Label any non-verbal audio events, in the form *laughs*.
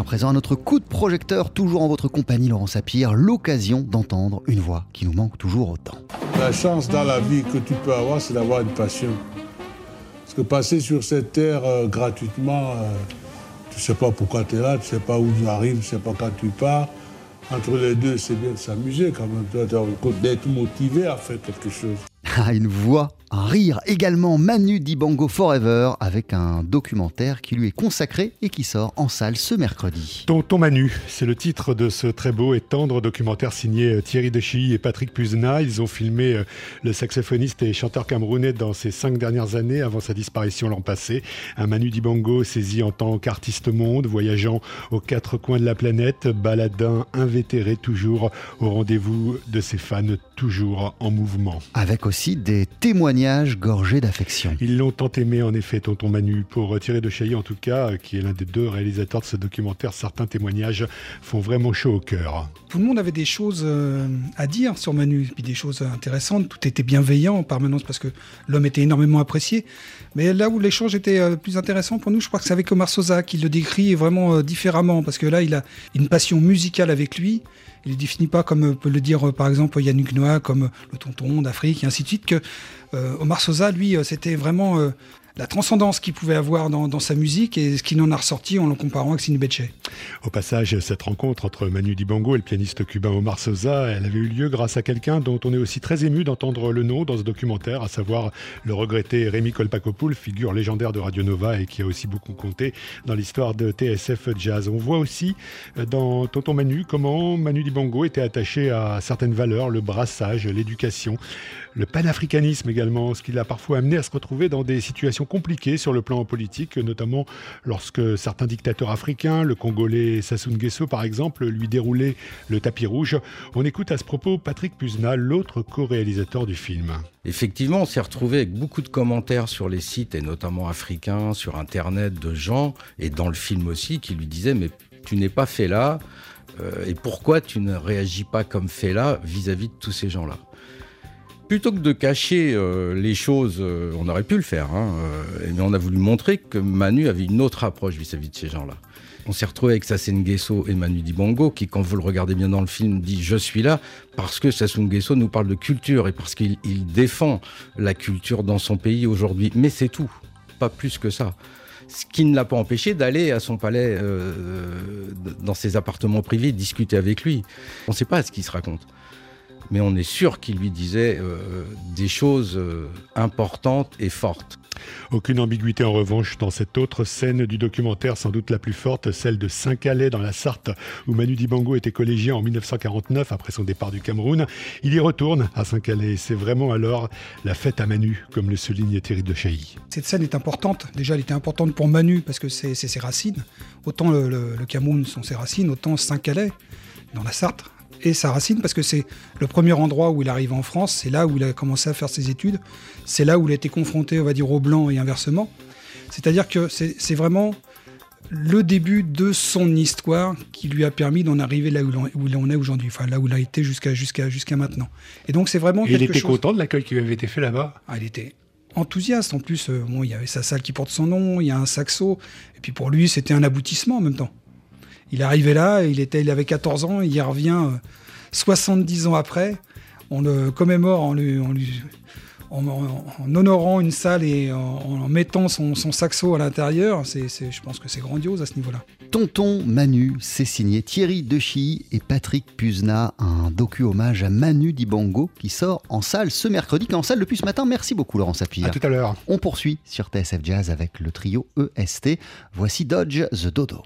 à présent à notre coup de projecteur, toujours en votre compagnie, Laurent Sapir, l'occasion d'entendre une voix qui nous manque toujours autant. La chance dans la vie que tu peux avoir, c'est d'avoir une passion. Parce que passer sur cette terre euh, gratuitement, euh, tu ne sais pas pourquoi tu es là, tu ne sais pas où tu arrives, tu ne sais pas quand tu pars. Entre les deux, c'est bien de s'amuser quand même, d'être motivé à faire quelque chose. *laughs* Ah, une voix rire également Manu Dibango Forever avec un documentaire qui lui est consacré et qui sort en salle ce mercredi. Tonton Manu, c'est le titre de ce très beau et tendre documentaire signé euh, Thierry Dechy et Patrick Puzna. Ils ont filmé euh, le saxophoniste et chanteur camerounais dans ces cinq dernières années avant sa disparition l'an passé. Un Manu Dibango saisi en tant qu'artiste monde, voyageant aux quatre coins de la planète, baladin invétéré toujours au rendez-vous de ses fans, toujours en mouvement. Avec aussi des témoignages gorgé d'affection. Ils l'ont tant aimé en effet, tonton Manu. Pour tirer de Chailly en tout cas, qui est l'un des deux réalisateurs de ce documentaire, certains témoignages font vraiment chaud au cœur. Tout le monde avait des choses euh, à dire sur Manu, puis des choses intéressantes. Tout était bienveillant en permanence parce que l'homme était énormément apprécié. Mais là où l'échange était euh, plus intéressant pour nous, je crois que c'est avec Omar Sosa qui le décrit vraiment euh, différemment parce que là, il a une passion musicale avec lui. Il ne définit pas comme peut le dire par exemple Yannick Noah, comme le tonton d'Afrique et ainsi de suite, que euh, Omar Sosa, lui, euh, c'était vraiment euh, la transcendance qu'il pouvait avoir dans, sa musique et ce qu'il en a ressorti en le comparant avec Betche. Au passage, cette rencontre entre Manu Dibango et le pianiste cubain Omar Sosa, elle avait eu lieu grâce à quelqu'un dont on est aussi très ému d'entendre le nom dans ce documentaire, à savoir le regretté Rémi Kolpakopoul, figure légendaire de Radio Nova et qui a aussi beaucoup compté dans l'histoire de TSF Jazz. On voit aussi dans Tonton Manu comment Manu Dibango était attaché à certaines valeurs, le brassage, l'éducation, le panafricanisme également, ce qui l'a parfois amené à se retrouver dans des situations compliquées sur le plan politique, notamment lorsque certains dictateurs africains, le Congolais Sassou Nguesso par exemple, lui déroulaient le tapis rouge. On écoute à ce propos Patrick Puzna, l'autre co-réalisateur du film. Effectivement, on s'est retrouvé avec beaucoup de commentaires sur les sites, et notamment africains, sur Internet, de gens, et dans le film aussi, qui lui disaient, mais tu n'es pas fait là, euh, et pourquoi tu ne réagis pas comme fait là vis-à-vis de tous ces gens-là? Plutôt que de cacher euh, les choses, euh, on aurait pu le faire, hein, euh, mais on a voulu montrer que Manu avait une autre approche vis-à-vis de ces gens-là. On s'est retrouvé avec Sassou Nguesso et Manu Dibango, qui, quand vous le regardez bien dans le film, dit Je suis là parce que Sassou Nguesso nous parle de culture et parce qu'il défend la culture dans son pays aujourd'hui. Mais c'est tout, pas plus que ça ce qui ne l'a pas empêché d'aller à son palais, dans ses appartements privés, discuter avec lui. On ne sait pas ce qu'il se raconte mais on est sûr qu'il lui disait euh, des choses euh, importantes et fortes. Aucune ambiguïté en revanche dans cette autre scène du documentaire, sans doute la plus forte, celle de Saint-Calais dans la Sarthe, où Manu Dibango était collégien en 1949 après son départ du Cameroun. Il y retourne à Saint-Calais. C'est vraiment alors la fête à Manu, comme le souligne Thierry de Chailly. Cette scène est importante. Déjà, elle était importante pour Manu parce que c'est ses racines. Autant le, le Cameroun sont ses racines, autant Saint-Calais dans la Sarthe et sa racine parce que c'est le premier endroit où il arrive en France, c'est là où il a commencé à faire ses études, c'est là où il a été confronté, on va dire, aux Blancs et inversement. C'est-à-dire que c'est vraiment le début de son histoire qui lui a permis d'en arriver là où il en est aujourd'hui, enfin là où il a été jusqu'à jusqu'à jusqu'à maintenant. Et donc c'est vraiment et Il était content de l'accueil qui lui avait été fait là-bas? Ah, il était enthousiaste en plus. Euh, bon, il y avait sa salle qui porte son nom, il y a un saxo, et puis pour lui c'était un aboutissement en même temps. Il est arrivé là, il, était, il avait 14 ans, il y revient 70 euh, ans après. On le commémore en, lui, en, honorant une salle et en, mettant son, saxo à l'intérieur. C'est, je pense que c'est grandiose à ce niveau-là. Tonton Manu, c'est signé Thierry Dechy et Patrick Puzna, un docu hommage à Manu Dibango qui sort en salle ce mercredi, qui est en salle depuis ce matin. Merci beaucoup Laurent Sapir. À tout à l'heure. On poursuit sur TSF Jazz avec le trio EST. Voici Dodge the Dodo.